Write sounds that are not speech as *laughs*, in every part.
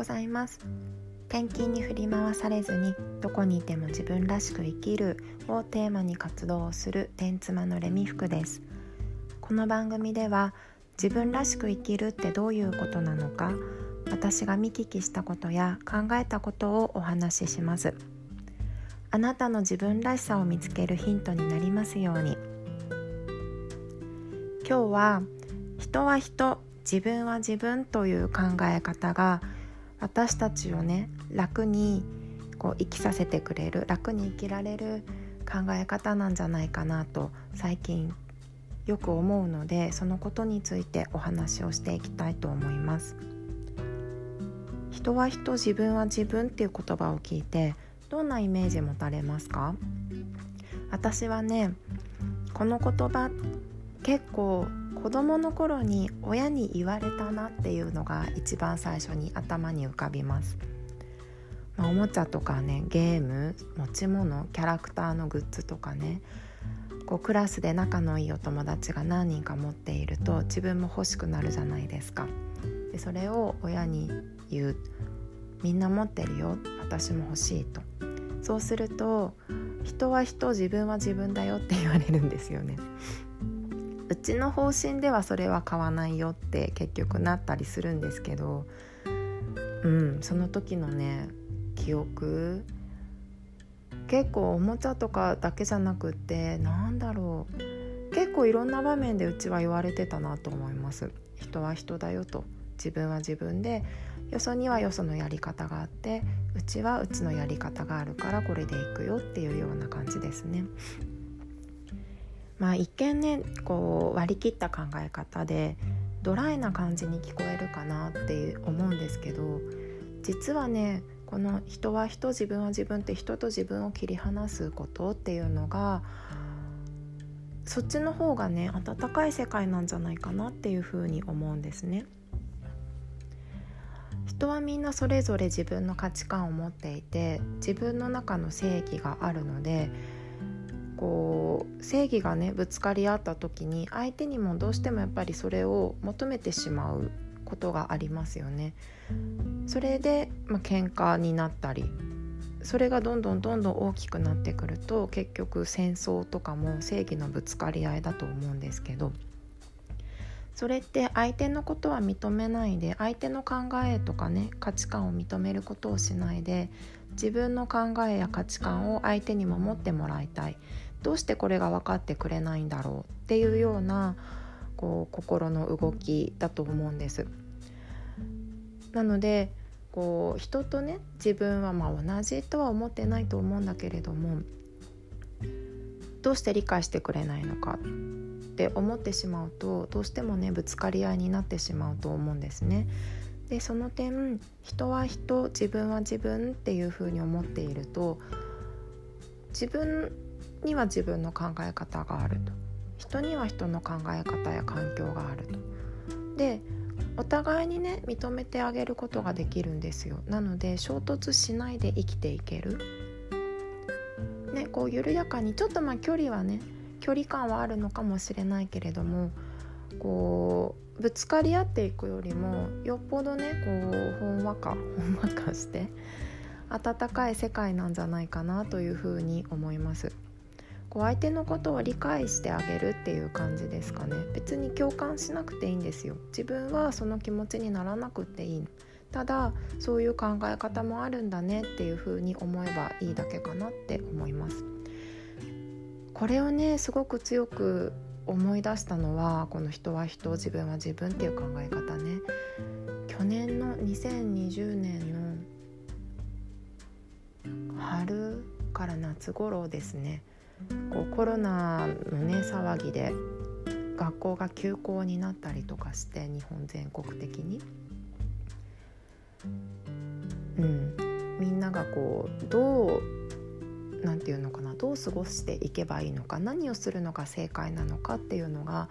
ございます。転勤に振り回されずにどこにいても自分らしく生きるをテーマに活動をする天妻のレミ服です。この番組では自分らしく生きるってどういうことなのか私が見聞きしたことや考えたことをお話しします。あなたの自分らしさを見つけるヒントになりますように。今日は人は人自分は自分という考え方が私たちをね楽にこう生きさせてくれる楽に生きられる考え方なんじゃないかなと最近よく思うのでそのことについてお話をしていきたいと思います。人は人自分は自分っていう言葉を聞いてどんなイメージ持たれますか？私はねこの言葉結構子どもの頃に親に言われたなっていうのが一番最初に頭に浮かびます、まあ、おもちゃとかねゲーム持ち物キャラクターのグッズとかねこうクラスで仲のいいお友達が何人か持っていると自分も欲しくなるじゃないですか。でそれを親に言う。みんな持ってるよ。私も欲しいと。そうすると人は人自分は自分だよって言われるんですよね。うちの方針ではそれは買わないよって結局なったりするんですけどうんその時のね記憶。結構おもちゃとかだけじゃなくってなんだろう。結構いろんな場面でうちは言われてたなと思います。人は人だよと。自分は自分で。よそにはよそのやり方があってうちはうちのやり方があるからこれでいくよっていうような感じですね。まあ一見ねこう割り切った考え方でドライな感じに聞こえるかなって思うんですけど実はねこの人は人自分は自分って人と自分を切り離すことっていうのがそっちの方がね温かい世界なんじゃないかなっていうふうに思うんですね。人はみんなそれぞれ自分の価値観を持っていて自分の中の正義があるのでこう正義がねぶつかり合った時に相手にもどうしてもやっぱりそれを求めてしまうことがありますよね。それで、まあ、喧嘩になったりそれがどんどんどんどん大きくなってくると結局戦争とかも正義のぶつかり合いだと思うんですけどそれって相手のことは認めないで相手の考えとかね価値観を認めることをしないで自分の考えや価値観を相手にも持ってもらいたいどうしてこれが分かってくれないんだろうっていうようなこう心の動きだと思うんです。なのでこう人とね自分はまあ同じとは思ってないと思うんだけれどもどうして理解してくれないのかって思ってしまうとどうしてもねぶつかり合いになってしまうと思うんですね。でその点人は人自分は自分っていうふうに思っていると自分には自分の考え方があると。人には人の考え方や環境があると。でお互いにね認めてあげることができるんですよ。なので衝突しないで生きていける。ねこう緩やかにちょっとまあ距離はね距離感はあるのかもしれないけれどもこうぶつかり合っていくよりもよっぽどねこうほんわかほんわかして温かい世界なんじゃないかなというふうに思います。こう相手のことを理解してあげるっていう感じですかね。別に共感しなくていいんですよ。自分はその気持ちにならなくていいただそういう考え方もあるんだねっていうふうに思えばいいだけかなって思います。これをねすごく強く思い出したのはこの人は人自分は自分っていう考え方ね。去年の2020年の春から夏頃ですね。こうコロナのね騒ぎで学校が休校になったりとかして日本全国的に、うん、みんながこうどう何て言うのかなどう過ごしていけばいいのか何をするのが正解なのかっていうのが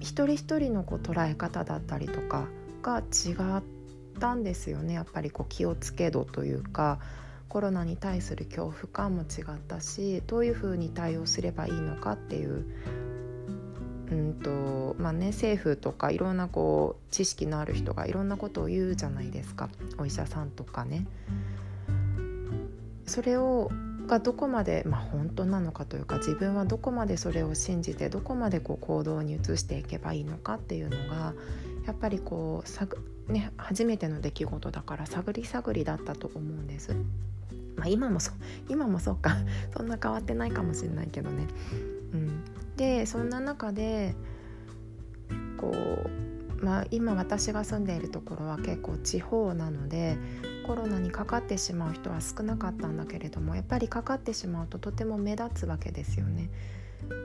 一人一人のこう捉え方だったりとかが違ったんですよね。やっぱりこう気をつけ度というかコロナに対する恐怖感も違ったしどういうふうに対応すればいいのかっていううんとまあね、政府とかいろんなこう知識のある人がいろんなことを言うじゃないですかお医者さんとかね。それをがどこまで、まあ、本当なのかというか自分はどこまでそれを信じてどこまでこう行動に移していけばいいのかっていうのがやっぱりこうね、初めての出来事だから探り探りだったと思うんです。まあ、今もそう *laughs* 今もそうか *laughs* そんな変わってないかもしれないけどね。うん、でそんな中でこう、まあ、今私が住んでいるところは結構地方なのでコロナにかかってしまう人は少なかったんだけれどもやっぱりかかってしまうととても目立つわけですよね。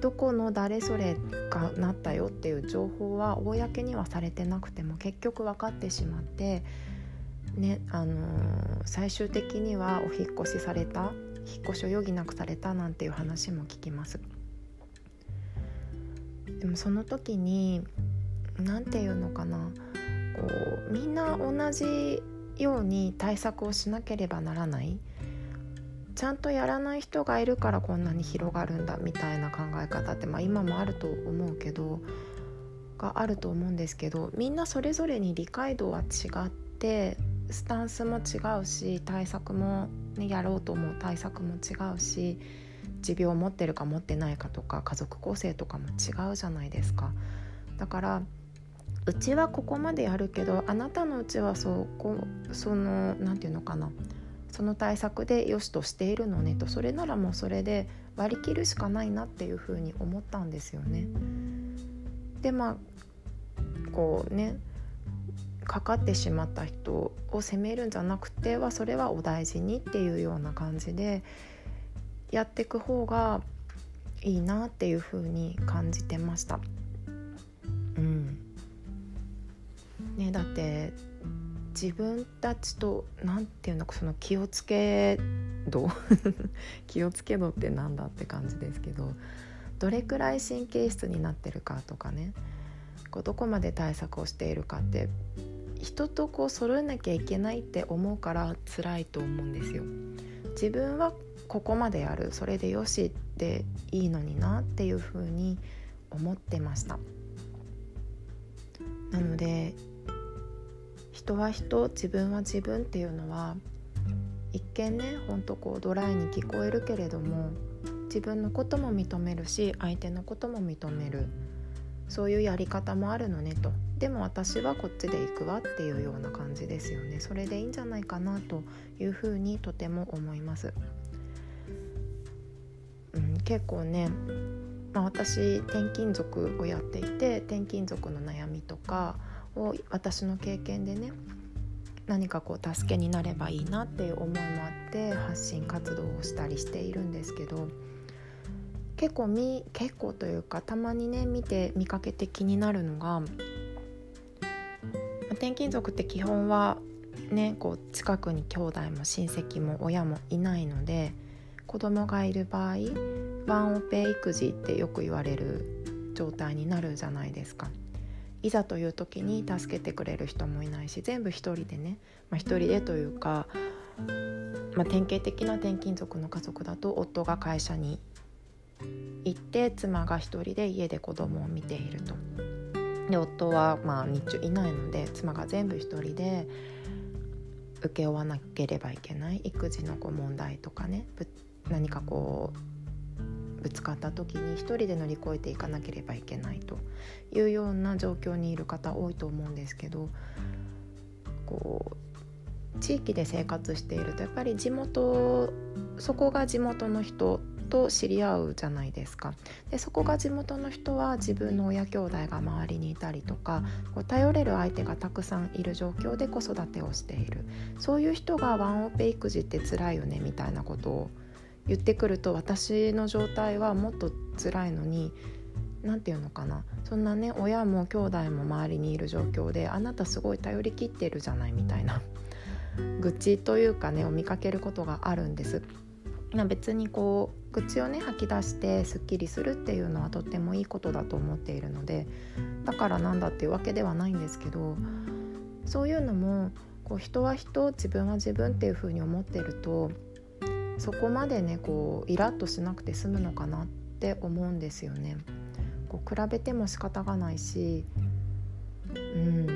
どこの誰それがなったよっていう情報は公にはされてなくても結局分かってしまって、ねあのー、最終的にはお引越しされた引っ越しを余儀なくされたなんていう話も聞きます。でもその時に何て言うのかなこうみんな同じように対策をしなければならない。ちゃんとやらない人がいるからこんなに広がるんだみたいな考え方って、まあ、今もあると思うけどがあると思うんですけどみんなそれぞれに理解度は違ってスタンスも違うし対策も、ね、やろうと思う対策も違うし持病を持ってるか持ってないかとか家族構成とかも違うじゃないですか。だからうちはここまでやるけどあなたのうちはそこその何て言うのかなその対策でよしとしているのねとそれならもうそれで割り切るしかないなっていうふうに思ったんですよね。でまあこうねかかってしまった人を責めるんじゃなくてはそれはお大事にっていうような感じでやっていく方がいいなっていうふうに感じてました。うんね、だって自分たちと何ていうのかその気をつけ度 *laughs* 気をつけ度ってなんだって感じですけどどれくらい神経質になってるかとかねこうどこまで対策をしているかって人とこう揃えなきゃいけないって思うから辛いと思うんですよ。自分はここまでやるそれでよしっていいのになっていうふうに思ってました。なので人は人自分は自分っていうのは一見ねほんとこうドライに聞こえるけれども自分のことも認めるし相手のことも認めるそういうやり方もあるのねと。でも私はこっちで行くわっていうような感じですよね。それでいいんじゃないかなというふうにとても思います、うん、結構ね、まあ、私転勤族をやっていて転勤族の悩みとかを私の経験でね何かこう助けになればいいなっていう思いもあって発信活動をしたりしているんですけど結構み結構というかたまにね見て見かけて気になるのが転勤族って基本はねこう近くに兄弟も親戚も親もいないので子供がいる場合ワンオペ育児ってよく言われる状態になるじゃないですか。いざという時に助けてくれる人もいないし全部一人でね、まあ、一人でというか、まあ、典型的な転勤族の家族だと夫が会社に行って妻が一人で家で子供を見ていると。で夫はまあ日中いないので妻が全部一人で請け負わなければいけない育児のこう問題とかね何かこうぶつかった時に一人で乗り越えていかなければいけないというような状況にいる方多いと思うんですけどこう地域で生活しているとやっぱり地元そこが地元の人と知り合うじゃないですか。でそこが地元の人は自分の親兄弟が周りにいたりとかこう頼れる相手がたくさんいる状況で子育てをしている。そういう人がワンオペ育児って辛いよねみたいなことを言ってくると私の状態はもっと辛いのに何て言うのかな。そんなね親も兄弟も周りにいる状況であなたすごい頼りきってるじゃないみたいな。愚痴というかねを見かけることがあるんです。別にこう愚痴をね吐き出してすっきりするっていうのはとってもいいことだと思っているのでだからなんだっていうわけではないんですけどそういうのもこう人は人自分は自分っていうふうに思ってるとそこまでねこうイラッとしなくて済むのかなって思うんですよね。こう比べても仕方がないしうん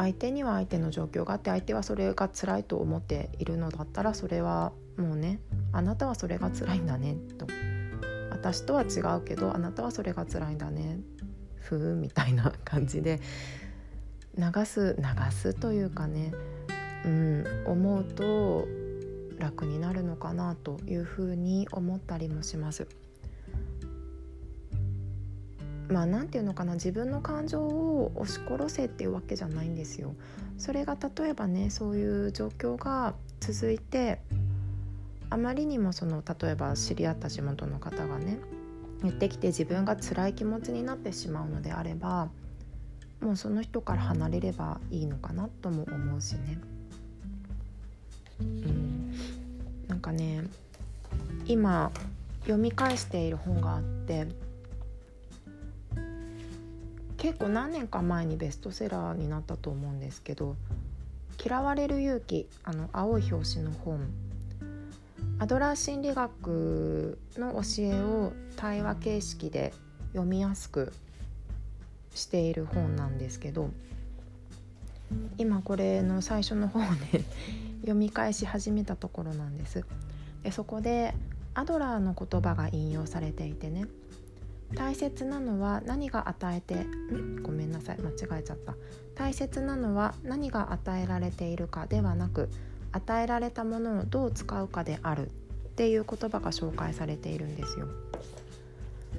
相手には相手の状況があって相手はそれが辛いと思っているのだったらそれはもうねあなたはそれが辛いんだねと私とは違うけどあなたはそれが辛いんだねふーみたいな感じで流す流すというかね、うん、思うと楽になるのかなというふうに思ったりもします。まあ何て言うのかな自分の感情を押し殺せっていうわけじゃないんですよ。それが例えばねそういう状況が続いてあまりにもその例えば知り合った地元の方がね言ってきて自分が辛い気持ちになってしまうのであればもうその人から離れればいいのかなとも思うしね。うん、なんかね今読み返している本があって結構何年か前にベストセラーになったと思うんですけど「嫌われる勇気」あの青い表紙の本。アドラー心理学の教えを対話形式で読みやすくしている本なんですけど今これの最初の方で *laughs* 読み返し始めたところなんです。でそこでアドラーの言葉が引用されていてね大切なのは何が与えてん？ごめんなさい間違えちゃった。大切なのは何が与えられているかではなく与えられたものをどう使うかである。っていう言葉が紹介されているんですよ。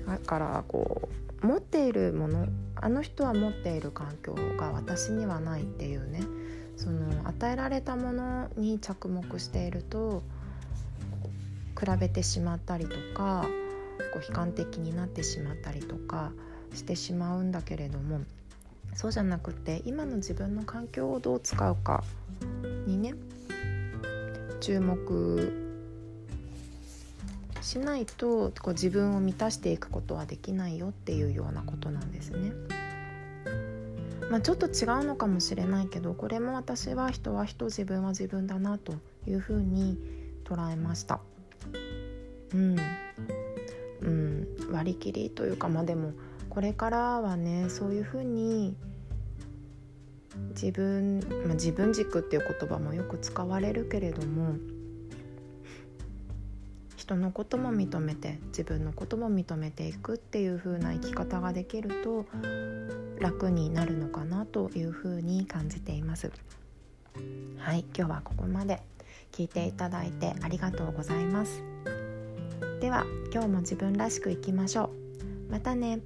だからこう持っているものあの人は持っている環境が私にはないっていうね。その与えられたものに着目していると比べてしまったりとかこう悲観的になってしまったりとかしてしまうんだけれどもそうじゃなくて今の自分の環境をどう使うかにね注目しないとこう自分を満たしていくことはできないよっていうようなことなんですね。まあ、ちょっと違うのかもしれないけどこれも私は人は人自分は自分だなというふうに捉えました。うん、うん、割り切りというかまあでもこれからはねそういうふうに自分、まあ、自分軸っていう言葉もよく使われるけれども人のことも認めて自分のことも認めていくっていう風な生き方ができると楽になるのかなという風に感じています。はい今日はここまで。聞いていただいてありがとうございます。では今日も自分らしくいきましょう。またね。